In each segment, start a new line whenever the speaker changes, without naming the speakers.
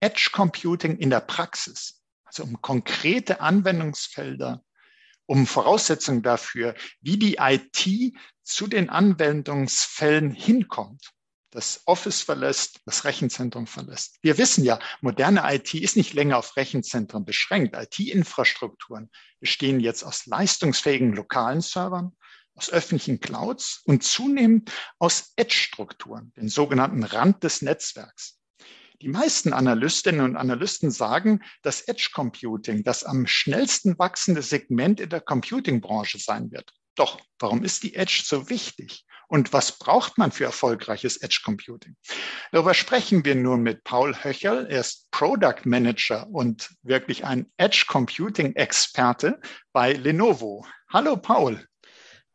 Edge Computing in der Praxis, also um konkrete Anwendungsfelder, um Voraussetzungen dafür, wie die IT zu den Anwendungsfällen hinkommt, das Office verlässt, das Rechenzentrum verlässt. Wir wissen ja, moderne IT ist nicht länger auf Rechenzentren beschränkt. IT-Infrastrukturen bestehen jetzt aus leistungsfähigen lokalen Servern, aus öffentlichen Clouds und zunehmend aus Edge-Strukturen, den sogenannten Rand des Netzwerks. Die meisten Analystinnen und Analysten sagen, dass Edge Computing das am schnellsten wachsende Segment in der Computing-Branche sein wird. Doch warum ist die Edge so wichtig? Und was braucht man für erfolgreiches Edge Computing? Darüber sprechen wir nun mit Paul Höcherl. Er ist Product Manager und wirklich ein Edge Computing Experte bei Lenovo. Hallo Paul.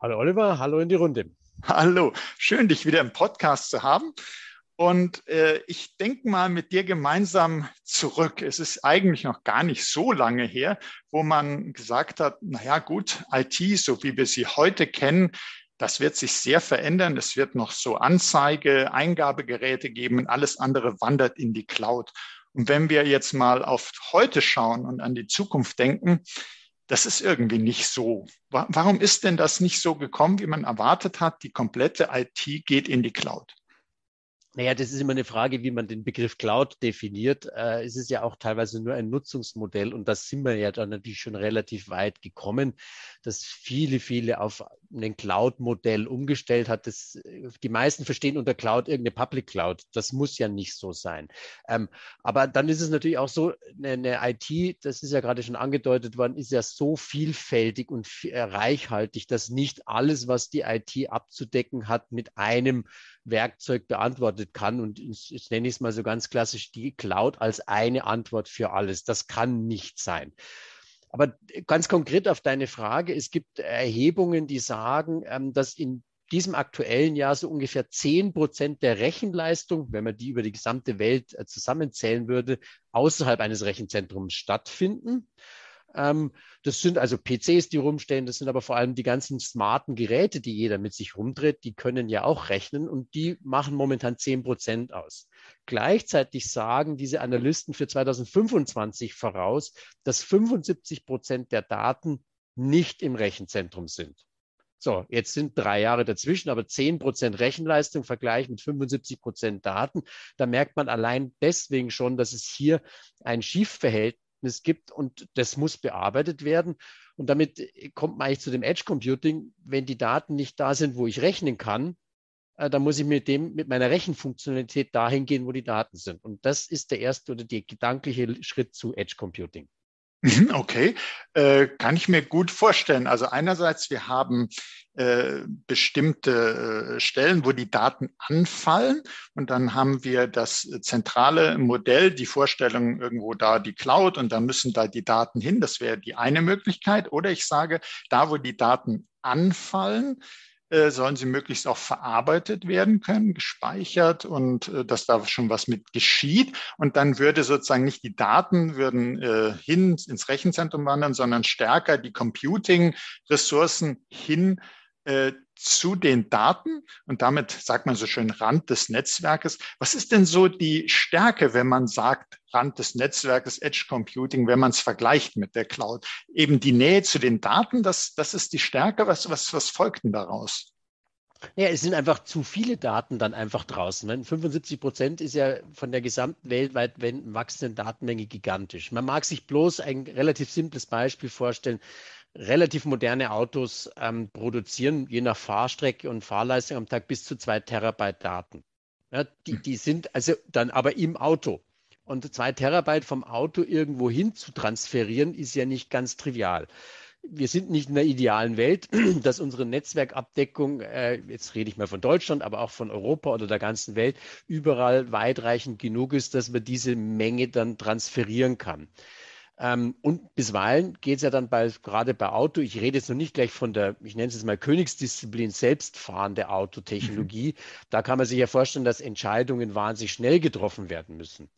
Hallo Oliver, hallo in die Runde.
Hallo, schön dich wieder im Podcast zu haben. Und äh, ich denke mal mit dir gemeinsam zurück. Es ist eigentlich noch gar nicht so lange her, wo man gesagt hat, naja gut, IT, so wie wir sie heute kennen, das wird sich sehr verändern. Es wird noch so Anzeige, Eingabegeräte geben und alles andere wandert in die Cloud. Und wenn wir jetzt mal auf heute schauen und an die Zukunft denken, das ist irgendwie nicht so. Warum ist denn das nicht so gekommen, wie man erwartet hat? Die komplette IT geht in die Cloud.
Naja, das ist immer eine Frage, wie man den Begriff Cloud definiert. Äh, es ist ja auch teilweise nur ein Nutzungsmodell und da sind wir ja dann natürlich schon relativ weit gekommen, dass viele, viele auf ein Cloud-Modell umgestellt hat. Das, die meisten verstehen unter Cloud irgendeine Public Cloud. Das muss ja nicht so sein. Ähm, aber dann ist es natürlich auch so, eine, eine, IT, das ist ja gerade schon angedeutet worden, ist ja so vielfältig und äh, reichhaltig, dass nicht alles, was die IT abzudecken hat, mit einem Werkzeug beantwortet kann. Und ich, ich nenne es mal so ganz klassisch die Cloud als eine Antwort für alles. Das kann nicht sein. Aber ganz konkret auf deine Frage, es gibt Erhebungen, die sagen, ähm, dass in diesem aktuellen Jahr so ungefähr zehn Prozent der Rechenleistung, wenn man die über die gesamte Welt äh, zusammenzählen würde, außerhalb eines Rechenzentrums stattfinden. Ähm, das sind also PCs, die rumstehen, das sind aber vor allem die ganzen smarten Geräte, die jeder mit sich rumdreht, die können ja auch rechnen und die machen momentan zehn Prozent aus. Gleichzeitig sagen diese Analysten für 2025 voraus, dass 75 Prozent der Daten nicht im Rechenzentrum sind. So, jetzt sind drei Jahre dazwischen, aber 10 Prozent Rechenleistung vergleicht mit 75 Prozent Daten. Da merkt man allein deswegen schon, dass es hier ein Schiefverhältnis Verhältnis gibt und das muss bearbeitet werden. Und damit kommt man eigentlich zu dem Edge Computing. Wenn die Daten nicht da sind, wo ich rechnen kann, dann muss ich mit dem, mit meiner Rechenfunktionalität dahin gehen, wo die Daten sind. Und das ist der erste oder der gedankliche Schritt zu Edge Computing.
Okay, äh, kann ich mir gut vorstellen. Also einerseits, wir haben äh, bestimmte äh, Stellen, wo die Daten anfallen und dann haben wir das zentrale Modell, die Vorstellung irgendwo da die Cloud und da müssen da die Daten hin. Das wäre die eine Möglichkeit. Oder ich sage, da wo die Daten anfallen, äh, sollen sie möglichst auch verarbeitet werden können, gespeichert und äh, dass da schon was mit geschieht. Und dann würde sozusagen nicht die Daten würden äh, hin ins Rechenzentrum wandern, sondern stärker die Computing-Ressourcen hin äh, zu den Daten und damit sagt man so schön Rand des Netzwerkes. Was ist denn so die Stärke, wenn man sagt Rand des Netzwerkes, Edge Computing, wenn man es vergleicht mit der Cloud? Eben die Nähe zu den Daten, das, das ist die Stärke. Was, was, was folgt denn daraus?
Ja, es sind einfach zu viele Daten dann einfach draußen. 75 Prozent ist ja von der gesamten weltweit wachsenden Datenmenge gigantisch. Man mag sich bloß ein relativ simples Beispiel vorstellen relativ moderne Autos ähm, produzieren, je nach Fahrstrecke und Fahrleistung am Tag bis zu zwei Terabyte Daten. Ja, die, hm. die sind also dann aber im Auto. Und zwei Terabyte vom Auto irgendwo hin zu transferieren, ist ja nicht ganz trivial. wir sind nicht in der idealen Welt, dass unsere Netzwerkabdeckung, äh, jetzt rede ich mal von Deutschland, aber auch von Europa oder der ganzen Welt, überall weitreichend genug ist, dass man diese Menge dann transferieren kann. Ähm, und bisweilen geht es ja dann bei, gerade bei Auto, ich rede jetzt noch nicht gleich von der, ich nenne es jetzt mal Königsdisziplin, selbstfahrende Autotechnologie. Mhm. Da kann man sich ja vorstellen, dass Entscheidungen wahnsinnig schnell getroffen werden müssen.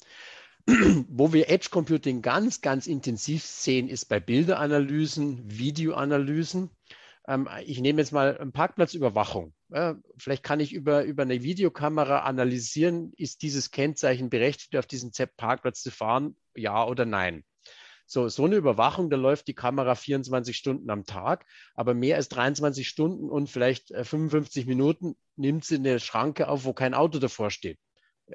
Wo wir Edge Computing ganz, ganz intensiv sehen, ist bei Bilderanalysen, Videoanalysen. Ähm, ich nehme jetzt mal Parkplatzüberwachung. vielleicht kann ich über, über eine Videokamera analysieren, ist dieses Kennzeichen berechtigt, auf diesen Parkplatz zu fahren, ja oder nein. So, so eine Überwachung, da läuft die Kamera 24 Stunden am Tag, aber mehr als 23 Stunden und vielleicht 55 äh, Minuten nimmt sie eine Schranke auf, wo kein Auto davor steht.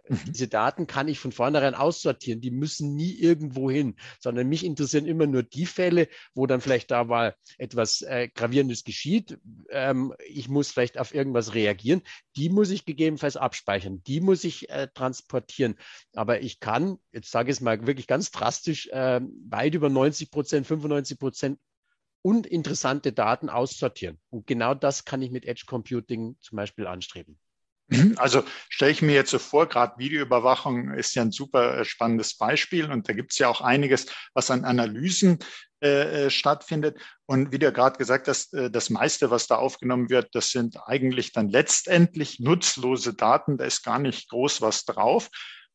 Mhm. Diese Daten kann ich von vornherein aussortieren. Die müssen nie irgendwo hin, sondern mich interessieren immer nur die Fälle, wo dann vielleicht da mal etwas äh, Gravierendes geschieht. Ähm, ich muss vielleicht auf irgendwas reagieren. Die muss ich gegebenenfalls abspeichern. Die muss ich äh, transportieren. Aber ich kann, jetzt sage ich es mal wirklich ganz drastisch, äh, weit über 90 Prozent, 95 Prozent und interessante Daten aussortieren. Und genau das kann ich mit Edge Computing zum Beispiel anstreben.
Mhm. Also stelle ich mir jetzt so vor, gerade Videoüberwachung ist ja ein super äh, spannendes Beispiel und da gibt es ja auch einiges, was an Analysen äh, äh, stattfindet. Und wie du gerade gesagt hast, äh, das meiste, was da aufgenommen wird, das sind eigentlich dann letztendlich nutzlose Daten. Da ist gar nicht groß was drauf.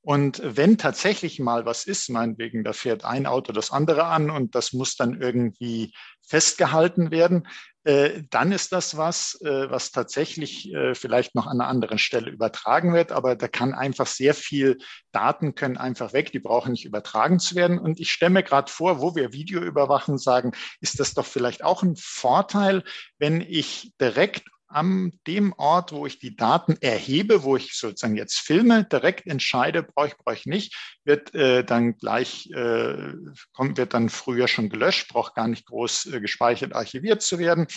Und wenn tatsächlich mal was ist, meinetwegen, da fährt ein Auto das andere an und das muss dann irgendwie festgehalten werden, äh, dann ist das was, äh, was tatsächlich äh, vielleicht noch an einer anderen Stelle übertragen wird. Aber da kann einfach sehr viel Daten können einfach weg, die brauchen nicht übertragen zu werden. Und ich stelle mir gerade vor, wo wir Video überwachen, sagen, ist das doch vielleicht auch ein Vorteil, wenn ich direkt an dem Ort, wo ich die Daten erhebe, wo ich sozusagen jetzt filme, direkt entscheide, brauche ich, brauche ich nicht, wird äh, dann gleich, äh, kommt, wird dann früher schon gelöscht, braucht gar nicht groß äh, gespeichert, archiviert zu werden,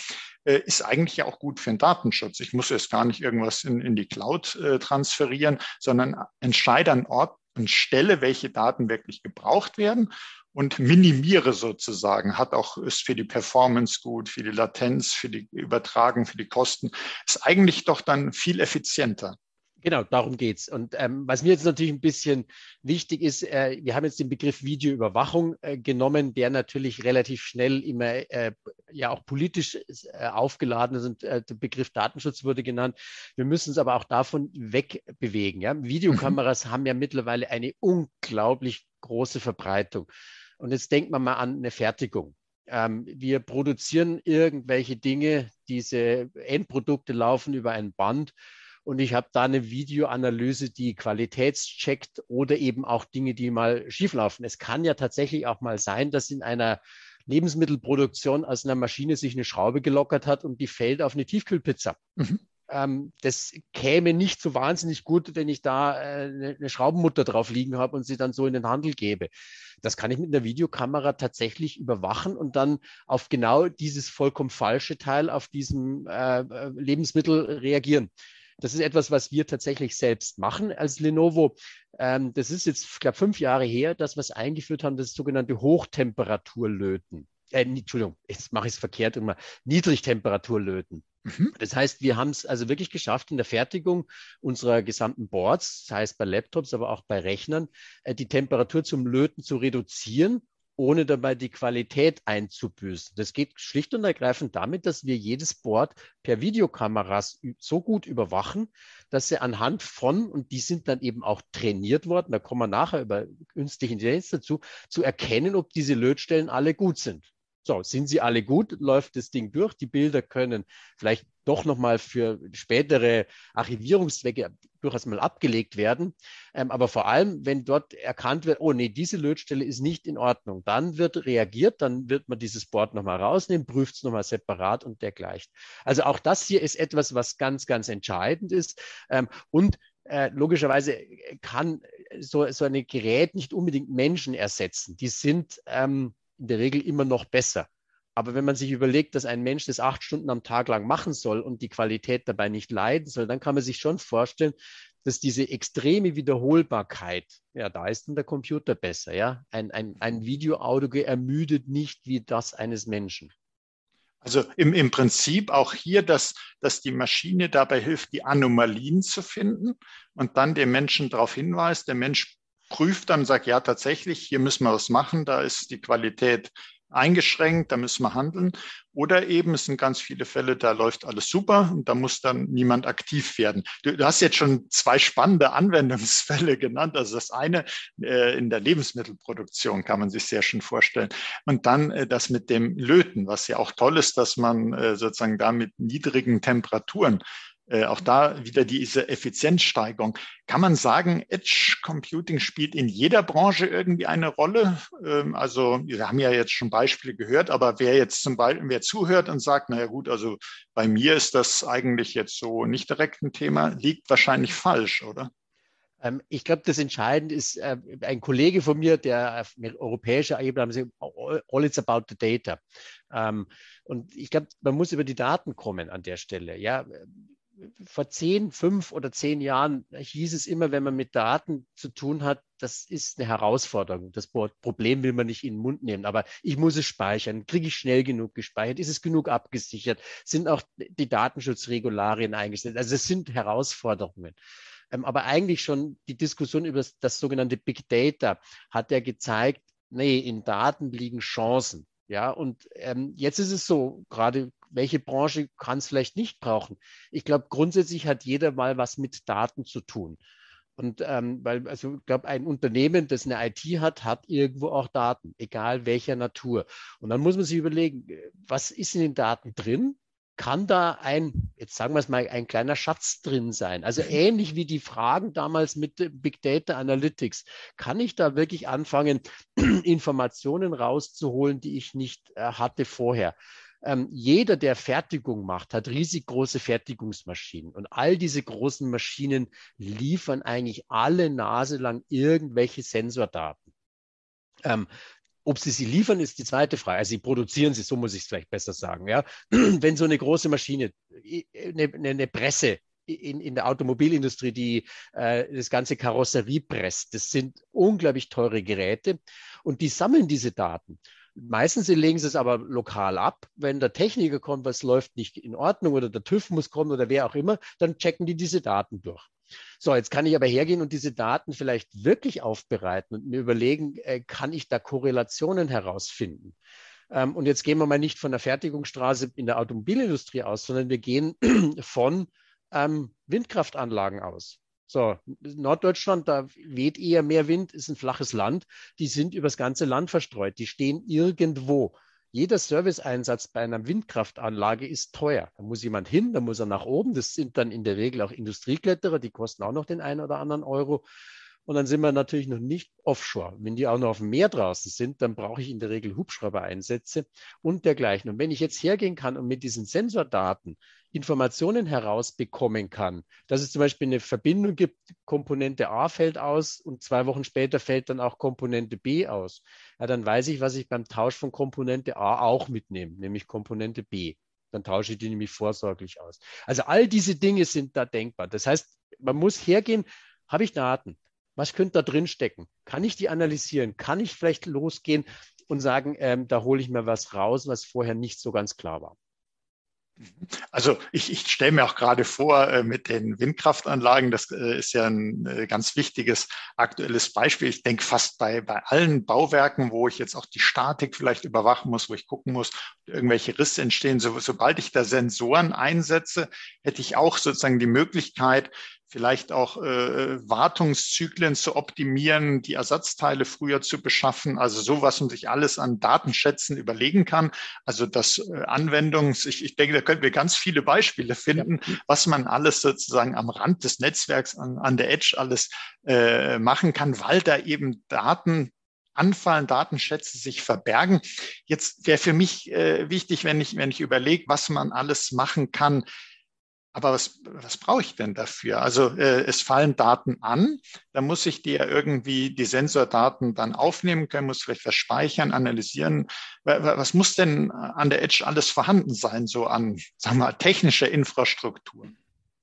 äh, ist eigentlich ja auch gut für den Datenschutz. Ich muss jetzt gar nicht irgendwas in, in die Cloud äh, transferieren, sondern entscheide an Ort und Stelle, welche Daten wirklich gebraucht werden und minimiere sozusagen, hat auch, ist für die Performance gut, für die Latenz, für die Übertragung, für die Kosten, ist eigentlich doch dann viel effizienter.
Genau, darum geht's. Und ähm, was mir jetzt natürlich ein bisschen wichtig ist, äh, wir haben jetzt den Begriff Videoüberwachung äh, genommen, der natürlich relativ schnell immer äh, ja auch politisch äh, aufgeladen ist und äh, der Begriff Datenschutz wurde genannt. Wir müssen es aber auch davon wegbewegen. Ja? Videokameras mhm. haben ja mittlerweile eine unglaublich große Verbreitung. Und jetzt denkt man mal an eine Fertigung. Ähm, wir produzieren irgendwelche Dinge, diese Endprodukte laufen über ein Band und ich habe da eine Videoanalyse, die qualitätscheckt oder eben auch Dinge, die mal schieflaufen. Es kann ja tatsächlich auch mal sein, dass in einer Lebensmittelproduktion aus einer Maschine sich eine Schraube gelockert hat und die fällt auf eine Tiefkühlpizza. Mhm ähm, das käme nicht so wahnsinnig gut, wenn ich da äh, eine, eine Schraubenmutter drauf liegen habe und sie dann so in den Handel gebe. Das kann ich mit einer Videokamera tatsächlich überwachen und dann auf genau dieses vollkommen falsche Teil auf diesem äh, äh Lebensmittel reagieren. Das ist etwas, was wir tatsächlich selbst machen als Lenovo. Ähm, das ist jetzt, ich glaube, fünf Jahre her, dass wir es eingeführt haben, das sogenannte Hochtemperaturlöten. Äh, Entschuldigung, jetzt mache ich es verkehrt immer. Niedrigtemperaturlöten. Mhm. Das heißt, wir haben es also wirklich geschafft, in der Fertigung unserer gesamten Boards, das heißt bei Laptops, aber auch bei Rechnern, äh, die Temperatur zum Löten zu reduzieren, ohne dabei die Qualität einzubüßen. Das geht schlicht und ergreifend damit, dass wir jedes Board per Videokameras so gut überwachen, dass sie anhand von, und die sind dann eben auch trainiert worden, da kommen wir nachher über künstliche Intelligenz dazu, zu erkennen, ob diese Lötstellen alle gut sind. So, sind sie alle gut, läuft das Ding durch. Die Bilder können vielleicht doch nochmal für spätere Archivierungszwecke durchaus mal abgelegt werden. Ähm, aber vor allem, wenn dort erkannt wird, oh nee, diese Lötstelle ist nicht in Ordnung, dann wird reagiert, dann wird man dieses Board nochmal rausnehmen, prüft es nochmal separat und dergleichen. Also auch das hier ist etwas, was ganz, ganz entscheidend ist. Ähm, und äh, logischerweise kann so, so ein Gerät nicht unbedingt Menschen ersetzen. Die sind ähm, in der Regel immer noch besser. Aber wenn man sich überlegt, dass ein Mensch das acht Stunden am Tag lang machen soll und die Qualität dabei nicht leiden soll, dann kann man sich schon vorstellen, dass diese extreme Wiederholbarkeit, ja, da ist dann der Computer besser, ja. Ein, ein, ein Videoaudio ermüdet nicht wie das eines Menschen.
Also im, im Prinzip auch hier, dass, dass die Maschine dabei hilft, die Anomalien zu finden und dann den Menschen darauf hinweist. Der Mensch prüft dann, sagt, ja, tatsächlich, hier müssen wir was machen, da ist die Qualität eingeschränkt, da müssen wir handeln. Oder eben, es sind ganz viele Fälle, da läuft alles super und da muss dann niemand aktiv werden. Du, du hast jetzt schon zwei spannende Anwendungsfälle genannt. Also das eine äh, in der Lebensmittelproduktion kann man sich sehr schön vorstellen. Und dann äh, das mit dem Löten, was ja auch toll ist, dass man äh, sozusagen da mit niedrigen Temperaturen äh, auch da wieder diese Effizienzsteigerung. Kann man sagen, Edge Computing spielt in jeder Branche irgendwie eine Rolle? Ähm, also wir haben ja jetzt schon Beispiele gehört, aber wer jetzt zum Beispiel, wer zuhört und sagt, naja gut, also bei mir ist das eigentlich jetzt so nicht direkt ein Thema, liegt wahrscheinlich falsch, oder?
Ähm, ich glaube, das Entscheidende ist, äh, ein Kollege von mir, der auf europäischer Ebene haben sie, all it's about the data. Ähm, und ich glaube, man muss über die Daten kommen an der Stelle. Ja, vor zehn, fünf oder zehn Jahren hieß es immer, wenn man mit Daten zu tun hat, das ist eine Herausforderung. Das Problem will man nicht in den Mund nehmen, aber ich muss es speichern. Kriege ich schnell genug gespeichert? Ist es genug abgesichert? Sind auch die Datenschutzregularien eingestellt? Also es sind Herausforderungen. Ähm, aber eigentlich schon die Diskussion über das, sogenannte Big Data hat ja gezeigt, nee, in Daten liegen Chancen. Ja, und ähm, jetzt ist es so, gerade welche Branche kann es vielleicht nicht brauchen? Ich glaube, grundsätzlich hat jeder mal was mit Daten zu tun. Und ähm, weil, also ich glaube, ein Unternehmen, das eine IT hat, hat irgendwo auch Daten, egal welcher Natur. Und dann muss man sich überlegen, was ist in den Daten drin? Kann da ein, jetzt sagen wir es mal, ein kleiner Schatz drin sein? Also mhm. ähnlich wie die Fragen damals mit Big Data Analytics. Kann ich da wirklich anfangen, Informationen rauszuholen, die ich nicht äh, hatte vorher? Ähm, jeder, der Fertigung macht, hat riesig große Fertigungsmaschinen. Und all diese großen Maschinen liefern eigentlich alle Nase lang irgendwelche Sensordaten. Ähm, ob sie sie liefern, ist die zweite Frage. Also sie produzieren sie, so muss ich es vielleicht besser sagen. Ja? Wenn so eine große Maschine, eine, eine Presse in, in der Automobilindustrie, die äh, das ganze Karosserie presst, das sind unglaublich teure Geräte und die sammeln diese Daten. Meistens legen sie es aber lokal ab. Wenn der Techniker kommt, was läuft nicht in Ordnung oder der TÜV muss kommen oder wer auch immer, dann checken die diese Daten durch. So, jetzt kann ich aber hergehen und diese Daten vielleicht wirklich aufbereiten und mir überlegen, äh, kann ich da Korrelationen herausfinden? Ähm, und jetzt gehen wir mal nicht von der Fertigungsstraße in der Automobilindustrie aus, sondern wir gehen von ähm, Windkraftanlagen aus. So, Norddeutschland, da weht eher mehr Wind, ist ein flaches Land. Die sind übers ganze Land verstreut. Die stehen irgendwo. Jeder Serviceeinsatz bei einer Windkraftanlage ist teuer. Da muss jemand hin, da muss er nach oben. Das sind dann in der Regel auch Industriekletterer, die kosten auch noch den einen oder anderen Euro. Und dann sind wir natürlich noch nicht offshore. Wenn die auch noch auf dem Meer draußen sind, dann brauche ich in der Regel Hubschrauber-Einsätze und dergleichen. Und wenn ich jetzt hergehen kann und mit diesen Sensordaten Informationen herausbekommen kann, dass es zum Beispiel eine Verbindung gibt, Komponente A fällt aus und zwei Wochen später fällt dann auch Komponente B aus, ja, dann weiß ich, was ich beim Tausch von Komponente A auch mitnehme, nämlich Komponente B. Dann tausche ich die nämlich vorsorglich aus. Also all diese Dinge sind da denkbar. Das heißt, man muss hergehen, habe ich Daten? Was könnte da drin stecken? Kann ich die analysieren? Kann ich vielleicht losgehen und sagen, ähm, da hole ich mir was raus, was vorher nicht so ganz klar war?
Also ich, ich stelle mir auch gerade vor äh, mit den Windkraftanlagen, das äh, ist ja ein äh, ganz wichtiges aktuelles Beispiel. Ich denke fast bei, bei allen Bauwerken, wo ich jetzt auch die Statik vielleicht überwachen muss, wo ich gucken muss, irgendwelche Risse entstehen. So, sobald ich da Sensoren einsetze, hätte ich auch sozusagen die Möglichkeit, vielleicht auch äh, Wartungszyklen zu optimieren, die Ersatzteile früher zu beschaffen, also so, was man sich alles an Datenschätzen überlegen kann. Also das äh, Anwendungs, ich, ich denke, da könnten wir ganz viele Beispiele finden, ja. was man alles sozusagen am Rand des Netzwerks an, an der Edge alles äh, machen kann, weil da eben Daten anfallen, Datenschätze sich verbergen. Jetzt wäre für mich äh, wichtig, wenn ich, wenn ich überlege, was man alles machen kann, aber was, was brauche ich denn dafür? Also äh, es fallen Daten an, da muss ich die ja irgendwie die Sensordaten dann aufnehmen können, muss vielleicht was speichern, analysieren. Was muss denn an der Edge alles vorhanden sein, so an, sagen wir mal, technischer Infrastruktur?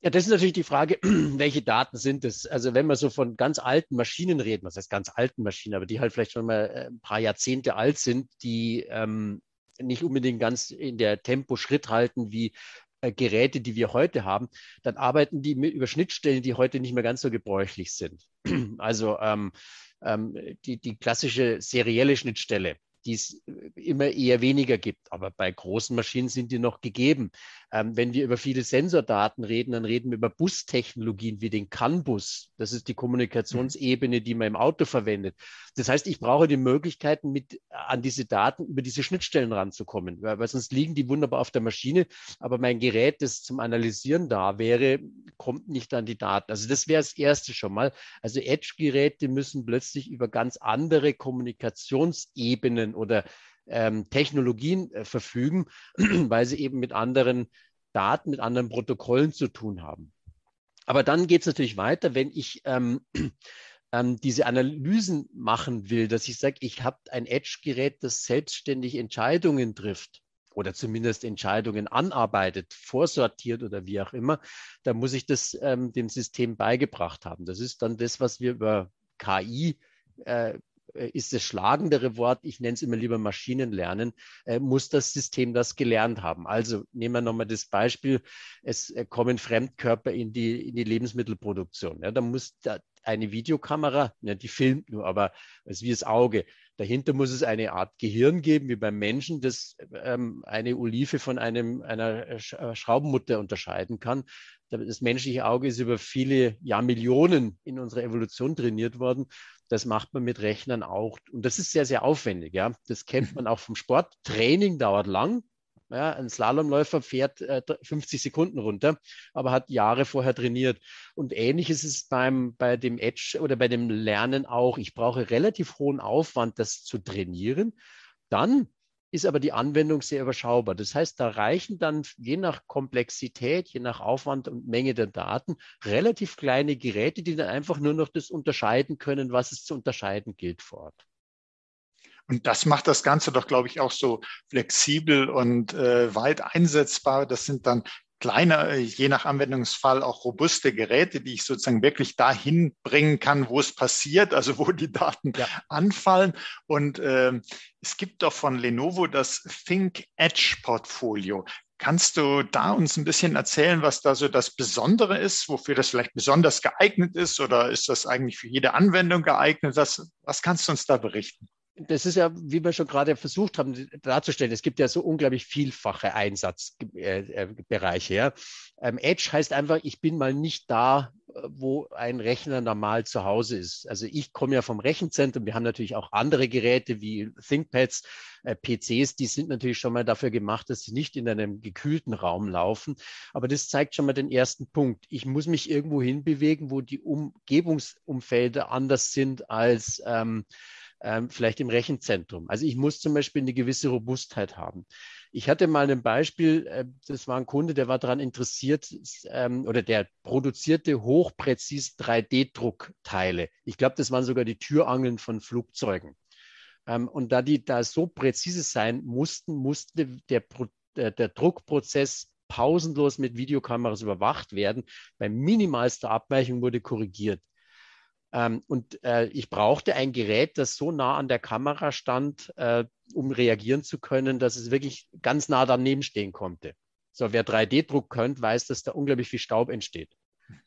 Ja, das ist natürlich die Frage, welche Daten sind es? Also wenn wir so von ganz alten Maschinen reden, was heißt ganz alten Maschinen, aber die halt vielleicht schon mal äh, ein paar Jahrzehnte alt sind, die ähm, nicht unbedingt ganz in der Tempo Schritt halten wie Geräte, die wir heute haben, dann arbeiten die mit, über Schnittstellen, die heute nicht mehr ganz so gebräuchlich sind. Also ähm, ähm, die, die klassische serielle Schnittstelle die es immer eher weniger gibt. Aber bei großen Maschinen sind die noch gegeben. Ähm, wenn wir über viele Sensordaten reden, dann reden wir über Bustechnologien wie den CAN-Bus. Das ist die Kommunikationsebene, die man im Auto verwendet. Das heißt, ich brauche die Möglichkeiten, mit an diese Daten über diese Schnittstellen ranzukommen, weil, weil sonst liegen die wunderbar auf der Maschine, aber mein Gerät, das zum Analysieren da wäre, kommt nicht an die Daten. Also das wäre das Erste schon mal. Also Edge-Geräte müssen plötzlich über ganz andere Kommunikationsebenen oder ähm, Technologien äh, verfügen, weil sie eben mit anderen Daten, mit anderen Protokollen zu tun haben. Aber dann geht es natürlich weiter, wenn ich ähm, ähm, diese Analysen machen will, dass ich sage, ich habe ein Edge-Gerät, das selbstständig Entscheidungen trifft oder zumindest Entscheidungen anarbeitet, vorsortiert oder wie auch immer, da muss ich das ähm, dem System beigebracht haben. Das ist dann das, was wir über KI äh, ist das schlagendere Wort, ich nenne es immer lieber Maschinenlernen, äh, muss das System das gelernt haben. Also nehmen wir nochmal das Beispiel, es äh, kommen Fremdkörper in die, in die Lebensmittelproduktion. Ja, da muss da eine Videokamera, ja, die filmt nur, aber es ist wie das Auge. Dahinter muss es eine Art Gehirn geben, wie beim Menschen, das ähm, eine Olive von einem, einer Schraubenmutter unterscheiden kann. Das menschliche Auge ist über viele Jahrmillionen in unserer Evolution trainiert worden. Das macht man mit Rechnern auch. Und das ist sehr, sehr aufwendig. Ja. Das kennt man auch vom Sport. Training dauert lang. Ja, ein Slalomläufer fährt äh, 50 Sekunden runter, aber hat Jahre vorher trainiert. Und ähnlich ist es beim, bei dem Edge oder bei dem Lernen auch. Ich brauche relativ hohen Aufwand, das zu trainieren. Dann ist aber die Anwendung sehr überschaubar. Das heißt, da reichen dann je nach Komplexität, je nach Aufwand und Menge der Daten relativ kleine Geräte, die dann einfach nur noch das unterscheiden können, was es zu unterscheiden gilt vor Ort.
Und das macht das Ganze doch, glaube ich, auch so flexibel und äh, weit einsetzbar. Das sind dann kleine, äh, je nach Anwendungsfall auch robuste Geräte, die ich sozusagen wirklich dahin bringen kann, wo es passiert, also wo die Daten ja. anfallen. Und äh, es gibt doch von Lenovo das Think Edge Portfolio. Kannst du da uns ein bisschen erzählen, was da so das Besondere ist, wofür das vielleicht besonders geeignet ist oder ist das eigentlich für jede Anwendung geeignet? Was, was kannst du uns da berichten?
Das ist ja, wie wir schon gerade versucht haben darzustellen, es gibt ja so unglaublich vielfache Einsatzbereiche. Ja. Ähm, Edge heißt einfach, ich bin mal nicht da, wo ein Rechner normal zu Hause ist. Also ich komme ja vom Rechenzentrum. Wir haben natürlich auch andere Geräte wie ThinkPads, äh, PCs, die sind natürlich schon mal dafür gemacht, dass sie nicht in einem gekühlten Raum laufen. Aber das zeigt schon mal den ersten Punkt. Ich muss mich irgendwo hinbewegen, wo die Umgebungsumfelder anders sind als ähm, ähm, vielleicht im Rechenzentrum. Also ich muss zum Beispiel eine gewisse Robustheit haben. Ich hatte mal ein Beispiel, äh, das war ein Kunde, der war daran interessiert ähm, oder der produzierte hochpräzis 3D-Druckteile. Ich glaube, das waren sogar die Türangeln von Flugzeugen. Ähm, und da die da so präzise sein mussten, musste der, der, der Druckprozess pausenlos mit Videokameras überwacht werden. Bei minimalster Abweichung wurde korrigiert. Ähm, und äh, ich brauchte ein Gerät, das so nah an der Kamera stand, äh, um reagieren zu können, dass es wirklich ganz nah daneben stehen konnte. So, wer 3D-Druck könnt, weiß, dass da unglaublich viel Staub entsteht.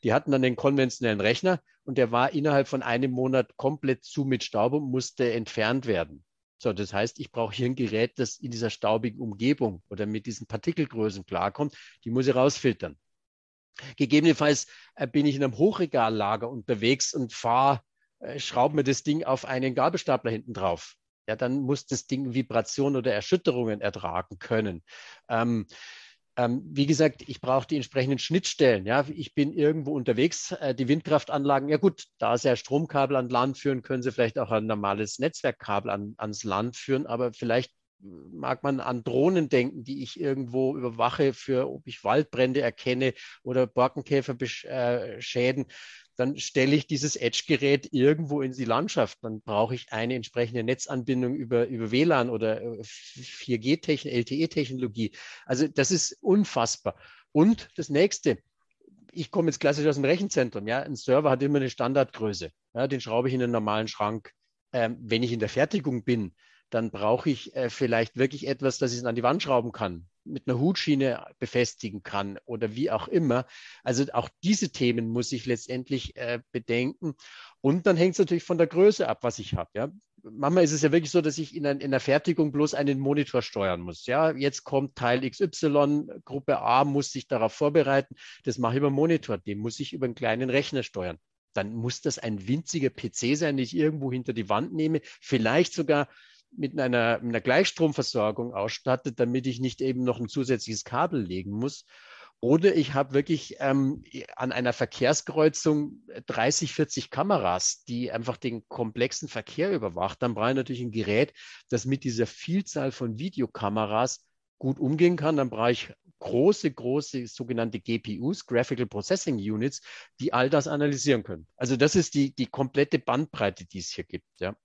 Die hatten dann den konventionellen Rechner und der war innerhalb von einem Monat komplett zu mit Staub und musste entfernt werden. So, das heißt, ich brauche hier ein Gerät, das in dieser staubigen Umgebung oder mit diesen Partikelgrößen klarkommt. Die muss ich rausfiltern. Gegebenenfalls äh, bin ich in einem Hochregallager unterwegs und fahre, äh, schraube mir das Ding auf einen Gabelstapler hinten drauf. Ja, dann muss das Ding Vibrationen oder Erschütterungen ertragen können. Ähm, ähm, wie gesagt, ich brauche die entsprechenden Schnittstellen. Ja, ich bin irgendwo unterwegs. Äh, die Windkraftanlagen, ja gut, da sie ja Stromkabel an Land führen, können sie vielleicht auch ein normales Netzwerkkabel an, ans Land führen, aber vielleicht mag man an Drohnen denken, die ich irgendwo überwache, für ob ich Waldbrände erkenne oder Borkenkäferschäden, dann stelle ich dieses Edge-Gerät irgendwo in die Landschaft. Dann brauche ich eine entsprechende Netzanbindung über, über WLAN oder 4G, LTE-Technologie. Also das ist unfassbar. Und das nächste, ich komme jetzt klassisch aus dem Rechenzentrum. Ja, ein Server hat immer eine Standardgröße. Ja, den schraube ich in einen normalen Schrank. Ähm, wenn ich in der Fertigung bin, dann brauche ich äh, vielleicht wirklich etwas, das ich an die Wand schrauben kann, mit einer Hutschiene befestigen kann oder wie auch immer. Also auch diese Themen muss ich letztendlich äh, bedenken. Und dann hängt es natürlich von der Größe ab, was ich habe. Ja? Manchmal ist es ja wirklich so, dass ich in, ein, in der Fertigung bloß einen Monitor steuern muss. Ja, jetzt kommt Teil XY, Gruppe A muss sich darauf vorbereiten. Das mache ich über Monitor. Den muss ich über einen kleinen Rechner steuern dann muss das ein winziger PC sein, den ich irgendwo hinter die Wand nehme, vielleicht sogar mit einer, einer Gleichstromversorgung ausstattet, damit ich nicht eben noch ein zusätzliches Kabel legen muss. Oder ich habe wirklich ähm, an einer Verkehrskreuzung 30, 40 Kameras, die einfach den komplexen Verkehr überwacht. Dann brauche ich natürlich ein Gerät, das mit dieser Vielzahl von Videokameras gut umgehen kann. Dann brauche ich große, große sogenannte GPUs, Graphical Processing Units, die all das analysieren können. Also das ist die, die komplette Bandbreite, die es hier gibt. Ja.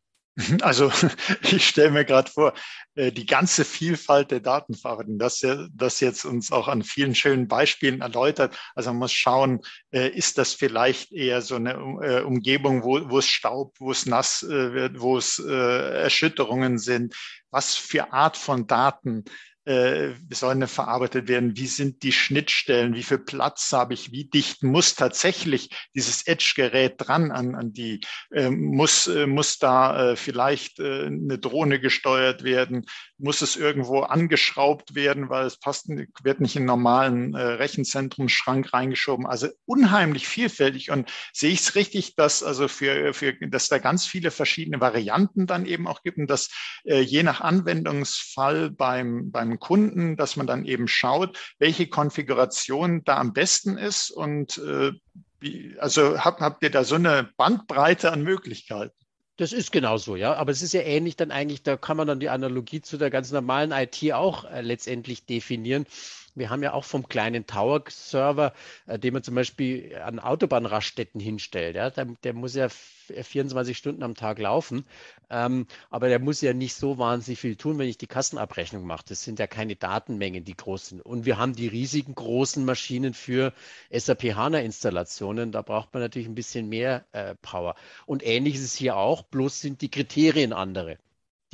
Also ich stelle mir gerade vor, äh, die ganze Vielfalt der Datenfarben, das, das jetzt uns auch an vielen schönen Beispielen erläutert. Also man muss schauen, äh, ist das vielleicht eher so eine äh, Umgebung, wo, wo es Staub, wo es nass wird, wo es Erschütterungen sind, was für Art von Daten äh, sollen verarbeitet werden? Wie sind die Schnittstellen? Wie viel Platz habe ich? Wie dicht muss tatsächlich dieses Edge-Gerät dran an, an die? Äh, muss, äh, muss da äh, vielleicht äh, eine Drohne gesteuert werden? Muss es irgendwo angeschraubt werden, weil es passt, wird nicht in einen normalen äh, Rechenzentrumsschrank reingeschoben? Also unheimlich vielfältig. Und sehe ich es richtig, dass also für, für, dass da ganz viele verschiedene Varianten dann eben auch gibt und dass äh, je nach Anwendungsfall beim, beim Kunden, dass man dann eben schaut, welche Konfiguration da am besten ist und äh, wie, also habt, habt ihr da so eine Bandbreite an Möglichkeiten?
Das ist genauso, ja. Aber es ist ja ähnlich dann eigentlich, da kann man dann die Analogie zu der ganz normalen IT auch äh, letztendlich definieren. Wir haben ja auch vom kleinen Tower-Server, äh, den man zum Beispiel an Autobahnraststätten hinstellt. Ja, der, der muss ja 24 Stunden am Tag laufen, ähm, aber der muss ja nicht so wahnsinnig viel tun, wenn ich die Kassenabrechnung mache. Das sind ja keine Datenmengen, die groß sind. Und wir haben die riesigen großen Maschinen für SAP HANA-Installationen. Da braucht man natürlich ein bisschen mehr äh, Power. Und ähnlich ist es hier auch, bloß sind die Kriterien andere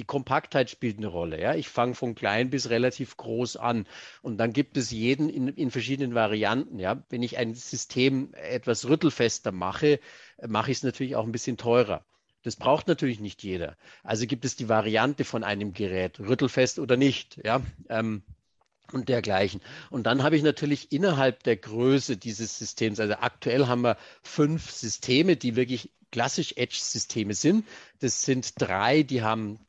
die Kompaktheit spielt eine Rolle. Ja? Ich fange von klein bis relativ groß an. Und dann gibt es jeden in, in verschiedenen Varianten. Ja? Wenn ich ein System etwas rüttelfester mache, mache ich es natürlich auch ein bisschen teurer. Das braucht natürlich nicht jeder. Also gibt es die Variante von einem Gerät, rüttelfest oder nicht. Ja? Ähm, und dergleichen. Und dann habe ich natürlich innerhalb der Größe dieses Systems, also aktuell haben wir fünf Systeme, die wirklich klassisch Edge-Systeme sind. Das sind drei, die haben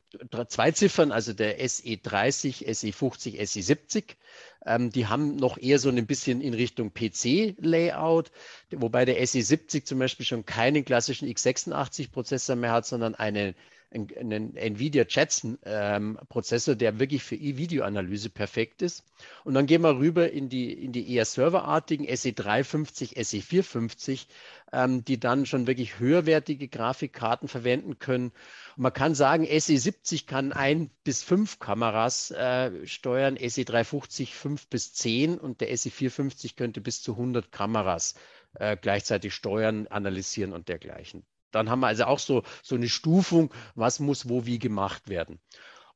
zwei Ziffern, also der SE30, SE50, SE70. Ähm, die haben noch eher so ein bisschen in Richtung PC-Layout, wobei der SE70 zum Beispiel schon keinen klassischen x86-Prozessor mehr hat, sondern einen einen NVIDIA Jetson ähm, Prozessor, der wirklich für E-Video-Analyse perfekt ist. Und dann gehen wir rüber in die, in die eher serverartigen SE350, SE450, ähm, die dann schon wirklich höherwertige Grafikkarten verwenden können. Und man kann sagen, SE70 kann ein bis fünf Kameras äh, steuern, SE350 fünf bis zehn und der SE450 könnte bis zu 100 Kameras äh, gleichzeitig steuern, analysieren und dergleichen. Dann haben wir also auch so, so eine Stufung, was muss wo wie gemacht werden.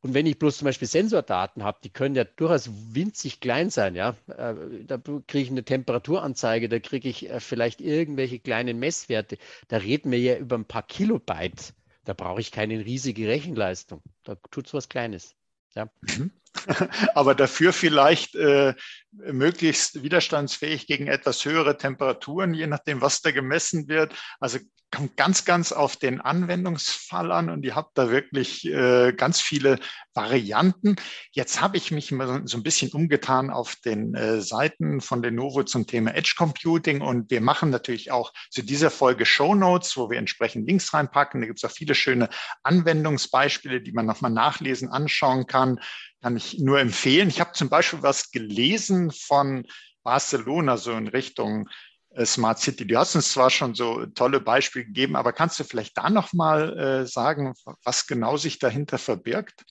Und wenn ich bloß zum Beispiel Sensordaten habe, die können ja durchaus winzig klein sein, ja. Äh, da kriege ich eine Temperaturanzeige, da kriege ich äh, vielleicht irgendwelche kleinen Messwerte. Da reden wir ja über ein paar Kilobyte. Da brauche ich keine riesige Rechenleistung. Da tut es was Kleines. Ja.
Mhm. Aber dafür vielleicht äh, möglichst widerstandsfähig gegen etwas höhere Temperaturen, je nachdem, was da gemessen wird. Also kommt ganz, ganz auf den Anwendungsfall an und ihr habt da wirklich äh, ganz viele Varianten. Jetzt habe ich mich mal so ein bisschen umgetan auf den äh, Seiten von Lenovo zum Thema Edge Computing und wir machen natürlich auch zu dieser Folge Show Notes, wo wir entsprechend Links reinpacken. Da gibt es auch viele schöne Anwendungsbeispiele, die man nochmal nachlesen, anschauen kann. Kann ich nur empfehlen. Ich habe zum Beispiel was gelesen von Barcelona, so in Richtung äh, Smart City. Du hast uns zwar schon so tolle Beispiele gegeben, aber kannst du vielleicht da nochmal äh, sagen, was genau sich dahinter verbirgt?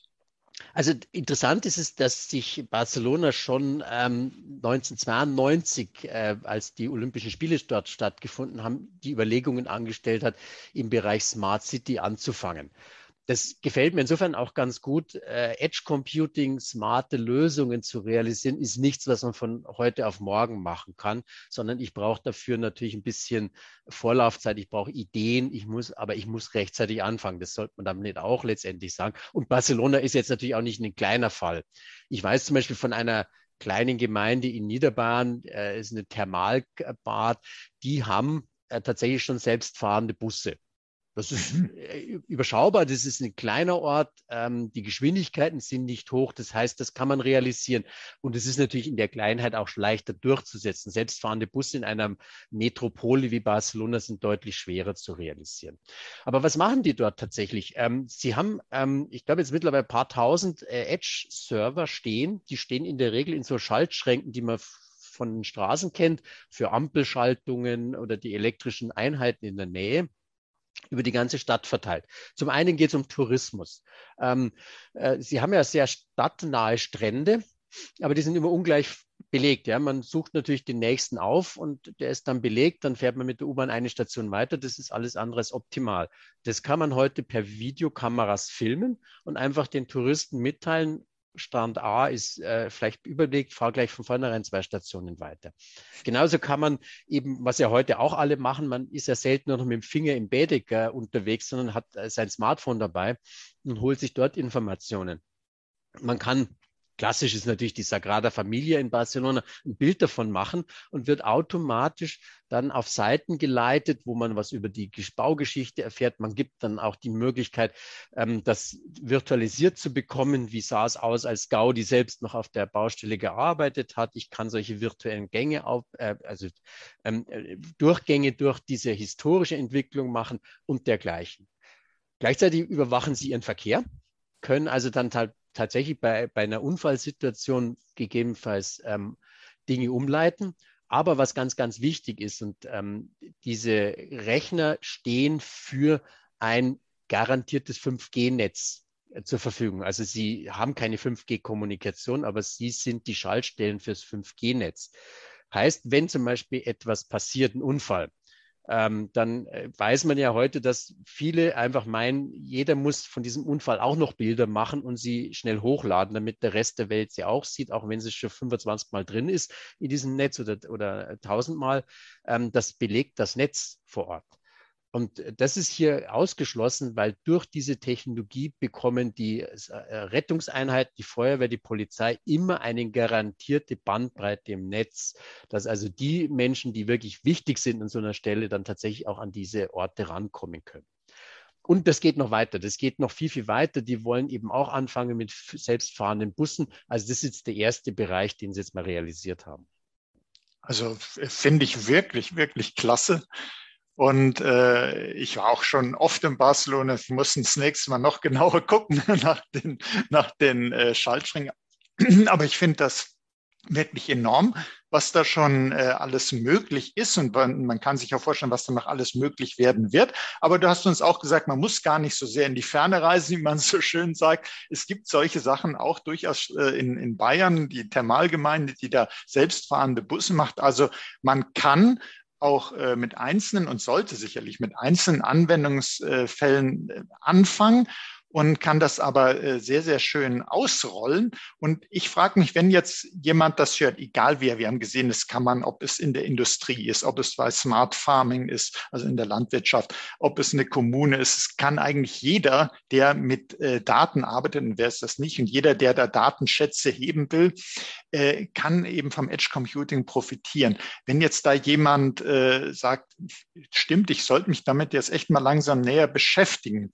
Also interessant ist es, dass sich Barcelona schon ähm, 1992, äh, als die Olympischen Spiele dort stattgefunden haben, die Überlegungen angestellt hat, im Bereich Smart City anzufangen. Das gefällt mir insofern auch ganz gut. Äh, Edge Computing, smarte Lösungen zu realisieren, ist nichts, was man von heute auf morgen machen kann, sondern ich brauche dafür natürlich ein bisschen Vorlaufzeit. Ich brauche Ideen. Ich muss, aber ich muss rechtzeitig anfangen. Das sollte man damit auch letztendlich sagen. Und Barcelona ist jetzt natürlich auch nicht ein kleiner Fall. Ich weiß zum Beispiel von einer kleinen Gemeinde in Niederbayern, äh, ist eine Thermalbad, die haben äh, tatsächlich schon selbstfahrende Busse. Das ist äh, überschaubar, das ist ein kleiner Ort, ähm, die Geschwindigkeiten sind nicht hoch, das heißt, das kann man realisieren. Und es ist natürlich in der Kleinheit auch leichter durchzusetzen. Selbstfahrende Busse in einer Metropole wie Barcelona sind deutlich schwerer zu realisieren. Aber was machen die dort tatsächlich? Ähm, sie haben, ähm, ich glaube, jetzt mittlerweile ein paar tausend äh, Edge-Server stehen. Die stehen in der Regel in so Schaltschränken, die man von den Straßen kennt, für Ampelschaltungen oder die elektrischen Einheiten in der Nähe über die ganze Stadt verteilt. Zum einen geht es um Tourismus. Ähm, äh, Sie haben ja sehr stadtnahe Strände, aber die sind immer ungleich belegt. Ja? Man sucht natürlich den nächsten auf und der ist dann belegt, dann fährt man mit der U-Bahn eine Station weiter. Das ist alles andere als optimal. Das kann man heute per Videokameras filmen und einfach den Touristen mitteilen, Stand A ist äh, vielleicht überlegt, fahr gleich von vornherein zwei Stationen weiter. Genauso kann man eben, was ja heute auch alle machen, man ist ja selten noch mit dem Finger im Bädeker unterwegs, sondern hat äh, sein Smartphone dabei und holt sich dort Informationen. Man kann Klassisch ist natürlich die Sagrada Familia in Barcelona, ein Bild davon machen und wird automatisch dann auf Seiten geleitet, wo man was über die Baugeschichte erfährt. Man gibt dann auch die Möglichkeit, ähm, das virtualisiert zu bekommen. Wie sah es aus, als Gaudi selbst noch auf der Baustelle gearbeitet hat? Ich kann solche virtuellen Gänge auf, äh, also ähm, äh, Durchgänge durch diese historische Entwicklung machen und dergleichen. Gleichzeitig überwachen sie ihren Verkehr, können also dann tatsächlich bei, bei einer Unfallsituation gegebenenfalls ähm, Dinge umleiten. Aber was ganz, ganz wichtig ist, und ähm, diese Rechner stehen für ein garantiertes 5G-Netz äh, zur Verfügung. Also sie haben keine 5G-Kommunikation, aber sie sind die Schaltstellen fürs 5G-Netz. Heißt, wenn zum Beispiel etwas passiert, ein Unfall, ähm, dann äh, weiß man ja heute, dass viele einfach meinen, jeder muss von diesem Unfall auch noch Bilder machen und sie schnell hochladen, damit der Rest der Welt sie auch sieht, auch wenn sie schon 25 Mal drin ist in diesem Netz oder, oder 1000 Mal. Ähm, das belegt das Netz vor Ort. Und das ist hier ausgeschlossen, weil durch diese Technologie bekommen die äh, Rettungseinheiten, die Feuerwehr, die Polizei immer eine garantierte Bandbreite im Netz, dass also die Menschen, die wirklich wichtig sind an so einer Stelle, dann tatsächlich auch an diese Orte rankommen können. Und das geht noch weiter. Das geht noch viel, viel weiter. Die wollen eben auch anfangen mit selbstfahrenden Bussen. Also das ist jetzt der erste Bereich, den sie jetzt mal realisiert haben.
Also finde ich wirklich, wirklich klasse. Und äh, ich war auch schon oft in Barcelona. Wir mussten das nächste Mal noch genauer gucken nach den, nach den äh, Schaltschränken. Aber ich finde das wirklich enorm, was da schon äh, alles möglich ist. Und man, man kann sich auch vorstellen, was da noch alles möglich werden wird. Aber du hast uns auch gesagt, man muss gar nicht so sehr in die Ferne reisen, wie man so schön sagt. Es gibt solche Sachen auch durchaus äh, in, in Bayern, die Thermalgemeinde, die da selbstfahrende Busse macht. Also man kann auch äh, mit einzelnen und sollte sicherlich mit einzelnen Anwendungsfällen äh, anfangen und kann das aber äh, sehr, sehr schön ausrollen. Und ich frage mich, wenn jetzt jemand das hört, egal wer, wir haben gesehen, das kann man, ob es in der Industrie ist, ob es bei Smart Farming ist, also in der Landwirtschaft, ob es eine Kommune ist, es kann eigentlich jeder, der mit äh, Daten arbeitet, und wer ist das nicht, und jeder, der da Datenschätze heben will, äh, kann eben vom Edge Computing profitieren. Wenn jetzt da jemand sagt, stimmt, ich sollte mich damit jetzt echt mal langsam näher beschäftigen,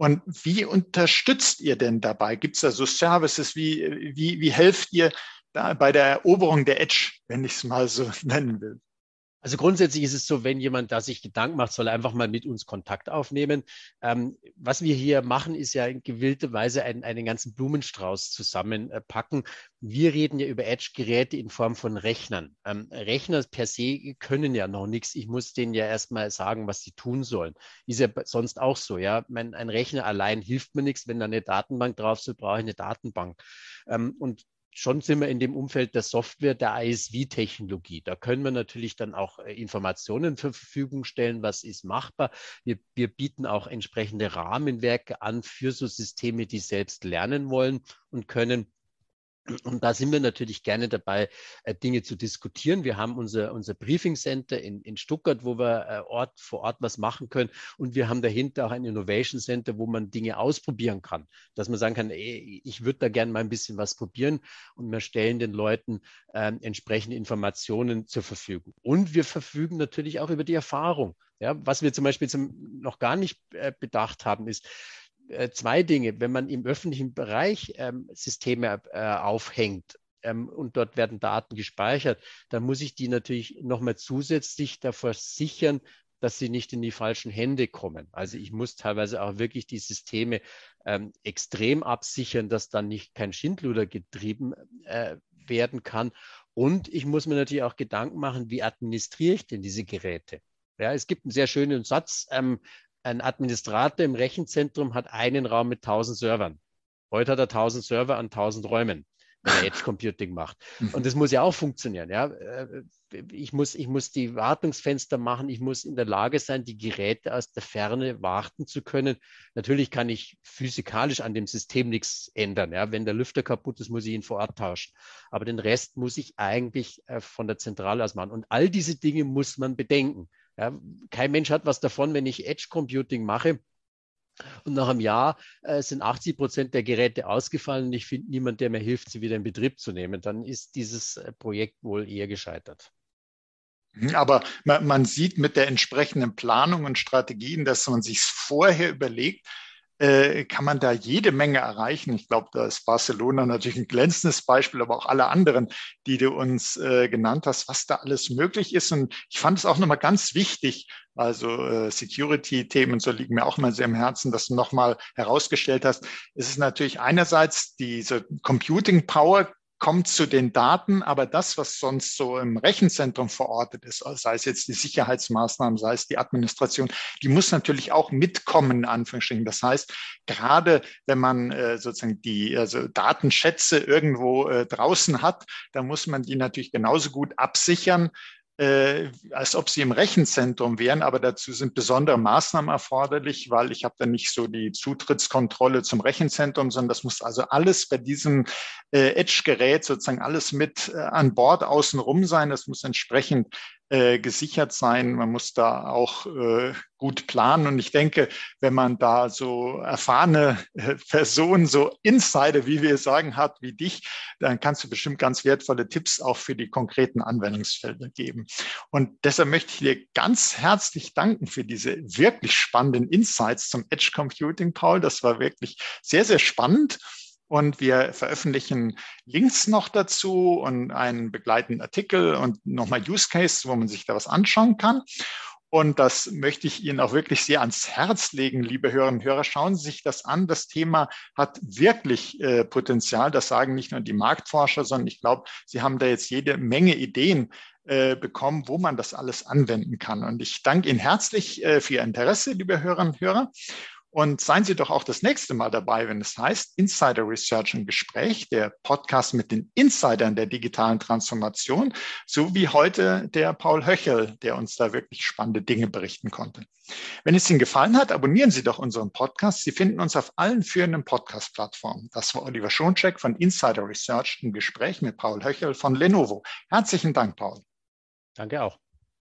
und wie unterstützt ihr denn dabei? Gibt es da so Services? Wie, wie, wie helft ihr da bei der Eroberung der Edge, wenn ich es mal so nennen will?
Also grundsätzlich ist es so, wenn jemand da sich Gedanken macht, soll er einfach mal mit uns Kontakt aufnehmen. Ähm, was wir hier machen, ist ja in gewillte Weise einen, einen ganzen Blumenstrauß zusammenpacken. Wir reden ja über Edge-Geräte in Form von Rechnern. Ähm, Rechner per se können ja noch nichts. Ich muss denen ja erstmal sagen, was sie tun sollen. Ist ja sonst auch so. Ja, mein, ein Rechner allein hilft mir nichts. Wenn da eine Datenbank drauf ist, brauche ich eine Datenbank. Ähm, und schon sind wir in dem Umfeld der Software, der ISV-Technologie. Da können wir natürlich dann auch äh, Informationen zur Verfügung stellen, was ist machbar. Wir, wir bieten auch entsprechende Rahmenwerke an für so Systeme, die selbst lernen wollen und können. Und da sind wir natürlich gerne dabei, äh, Dinge zu diskutieren. Wir haben unser, unser Briefing Center in, in Stuttgart, wo wir äh, Ort, vor Ort was machen können. Und wir haben dahinter auch ein Innovation Center, wo man Dinge ausprobieren kann. Dass man sagen kann, ey, ich würde da gerne mal ein bisschen was probieren. Und wir stellen den Leuten äh, entsprechende Informationen zur Verfügung. Und wir verfügen natürlich auch über die Erfahrung. Ja, was wir zum Beispiel zum, noch gar nicht äh, bedacht haben, ist, äh, zwei Dinge. Wenn man im öffentlichen Bereich ähm, Systeme äh, aufhängt ähm, und dort werden Daten gespeichert, dann muss ich die natürlich nochmal zusätzlich davor sichern, dass sie nicht in die falschen Hände kommen. Also ich muss teilweise auch wirklich die Systeme ähm, extrem absichern, dass dann nicht kein Schindluder getrieben äh, werden kann. Und ich muss mir natürlich auch Gedanken machen, wie administriere ich denn diese Geräte? Ja, es gibt einen sehr schönen Satz, ähm, ein Administrator im Rechenzentrum hat einen Raum mit 1000 Servern. Heute hat er 1000 Server an 1000 Räumen, wenn er Edge Computing macht. Mhm. Und das muss ja auch funktionieren. Ja? Äh, ich, muss, ich muss die Wartungsfenster machen. Ich muss in der Lage sein, die Geräte aus der Ferne warten zu können. Natürlich kann ich physikalisch an dem System nichts ändern. Ja? Wenn der Lüfter kaputt ist, muss ich ihn vor Ort tauschen. Aber den Rest muss ich eigentlich äh, von der Zentrale aus machen. Und all diese Dinge muss man bedenken. Ja, kein Mensch hat was davon, wenn ich Edge Computing mache. Und nach einem Jahr äh, sind 80 Prozent der Geräte ausgefallen und ich finde niemanden, der mir hilft, sie wieder in Betrieb zu nehmen. Dann ist dieses äh, Projekt wohl eher gescheitert.
Mhm, aber man, man, sieht mit der entsprechenden Planung und Strategien, dass man sich vorher überlegt, äh, kann man da jede Menge erreichen. Ich glaube, da ist Barcelona natürlich ein glänzendes Beispiel, aber auch alle anderen, die du uns äh, genannt hast, was da alles möglich ist. Und ich fand es auch nochmal ganz wichtig, also äh, Security-Themen so liegen mir auch mal sehr im Herzen, dass du nochmal herausgestellt hast. Es ist natürlich einerseits diese Computing Power kommt zu den Daten, aber das, was sonst so im Rechenzentrum verortet ist, sei es jetzt die Sicherheitsmaßnahmen, sei es die Administration, die muss natürlich auch mitkommen, in Anführungsstrichen. Das heißt, gerade wenn man äh, sozusagen die also Datenschätze irgendwo äh, draußen hat, dann muss man die natürlich genauso gut absichern, äh, als ob sie im Rechenzentrum wären, aber dazu sind besondere Maßnahmen erforderlich, weil ich habe dann nicht so die Zutrittskontrolle zum Rechenzentrum, sondern das muss also alles bei diesem äh, Edge-Gerät sozusagen alles mit äh, an Bord außenrum sein. Das muss entsprechend äh, gesichert sein. Man muss da auch äh, gut planen. Und ich denke, wenn man da so erfahrene äh, Personen, so Insider, wie wir sagen, hat, wie dich, dann kannst du bestimmt ganz wertvolle Tipps auch für die konkreten Anwendungsfelder geben. Und deshalb möchte ich dir ganz herzlich danken für diese wirklich spannenden Insights zum Edge Computing, Paul. Das war wirklich sehr, sehr spannend. Und wir veröffentlichen Links noch dazu und einen begleitenden Artikel und nochmal Use Case, wo man sich da was anschauen kann. Und das möchte ich Ihnen auch wirklich sehr ans Herz legen, liebe Hörerinnen und Hörer. Schauen Sie sich das an. Das Thema hat wirklich äh, Potenzial. Das sagen nicht nur die Marktforscher, sondern ich glaube, Sie haben da jetzt jede Menge Ideen äh, bekommen, wo man das alles anwenden kann. Und ich danke Ihnen herzlich äh, für Ihr Interesse, liebe Hörerinnen und Hörer. Und seien Sie doch auch das nächste Mal dabei, wenn es heißt Insider Research im Gespräch, der Podcast mit den Insidern der digitalen Transformation, so wie heute der Paul Höchel, der uns da wirklich spannende Dinge berichten konnte. Wenn es Ihnen gefallen hat, abonnieren Sie doch unseren Podcast. Sie finden uns auf allen führenden Podcast-Plattformen. Das war Oliver Schoncheck von Insider Research im Gespräch mit Paul Höchel von Lenovo. Herzlichen Dank, Paul.
Danke auch.